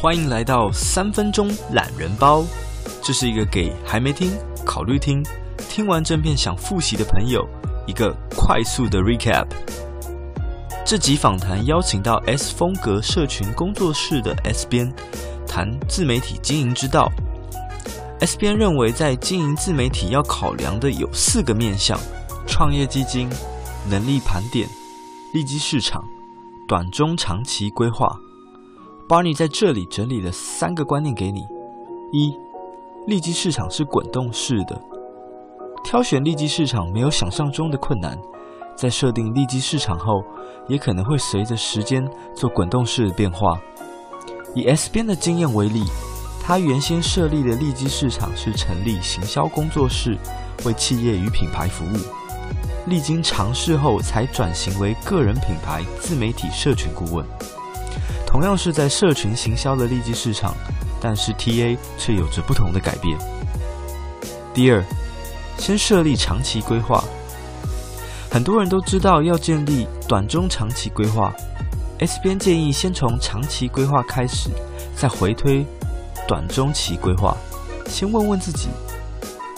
欢迎来到三分钟懒人包，这是一个给还没听、考虑听、听完正片想复习的朋友一个快速的 recap。这集访谈邀请到 S 风格社群工作室的 S 编，谈自媒体经营之道。S 编认为，在经营自媒体要考量的有四个面向：创业基金、能力盘点、利基市场、短中长期规划。Barney 在这里整理了三个观念给你：一、利基市场是滚动式的，挑选利基市场没有想象中的困难，在设定利基市场后，也可能会随着时间做滚动式的变化。以 S 边的经验为例。他原先设立的利基市场是成立行销工作室，为企业与品牌服务。历经尝试后，才转型为个人品牌自媒体社群顾问。同样是在社群行销的利基市场，但是 TA 却有着不同的改变。第二，先设立长期规划。很多人都知道要建立短中长期规划，S 编建议先从长期规划开始，再回推。短中期规划，先问问自己，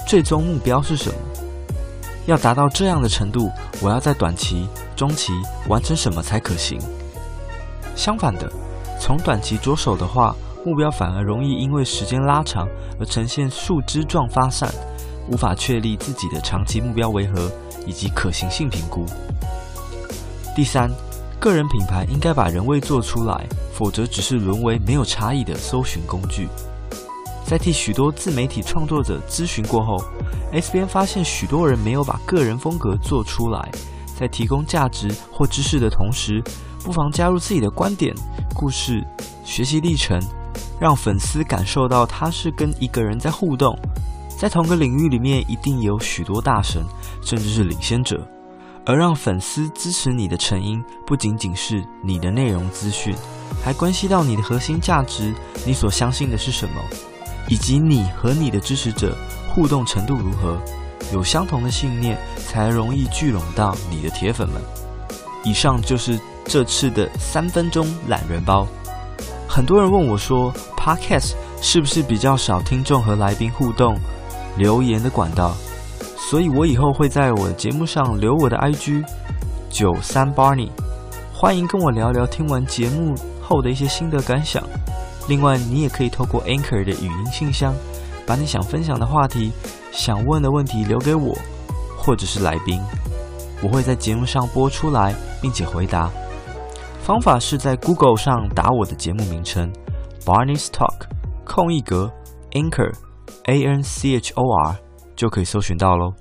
最终目标是什么？要达到这样的程度，我要在短期、中期完成什么才可行？相反的，从短期着手的话，目标反而容易因为时间拉长而呈现树枝状发散，无法确立自己的长期目标为何以及可行性评估。第三，个人品牌应该把人味做出来。否则只是沦为没有差异的搜寻工具。在替许多自媒体创作者咨询过后，SBN 发现许多人没有把个人风格做出来。在提供价值或知识的同时，不妨加入自己的观点、故事、学习历程，让粉丝感受到他是跟一个人在互动。在同个领域里面，一定有许多大神，甚至是领先者。而让粉丝支持你的成因，不仅仅是你的内容资讯。还关系到你的核心价值，你所相信的是什么，以及你和你的支持者互动程度如何。有相同的信念，才容易聚拢到你的铁粉们。以上就是这次的三分钟懒人包。很多人问我说，Podcast 是不是比较少听众和来宾互动留言的管道？所以我以后会在我的节目上留我的 IG 九三 Barney，欢迎跟我聊聊听完节目后的一些心得感想，另外你也可以透过 Anchor 的语音信箱，把你想分享的话题、想问的问题留给我，或者是来宾，我会在节目上播出来，并且回答。方法是在 Google 上打我的节目名称 Barney's Talk，空一格 Anchor A N C H O R 就可以搜寻到喽。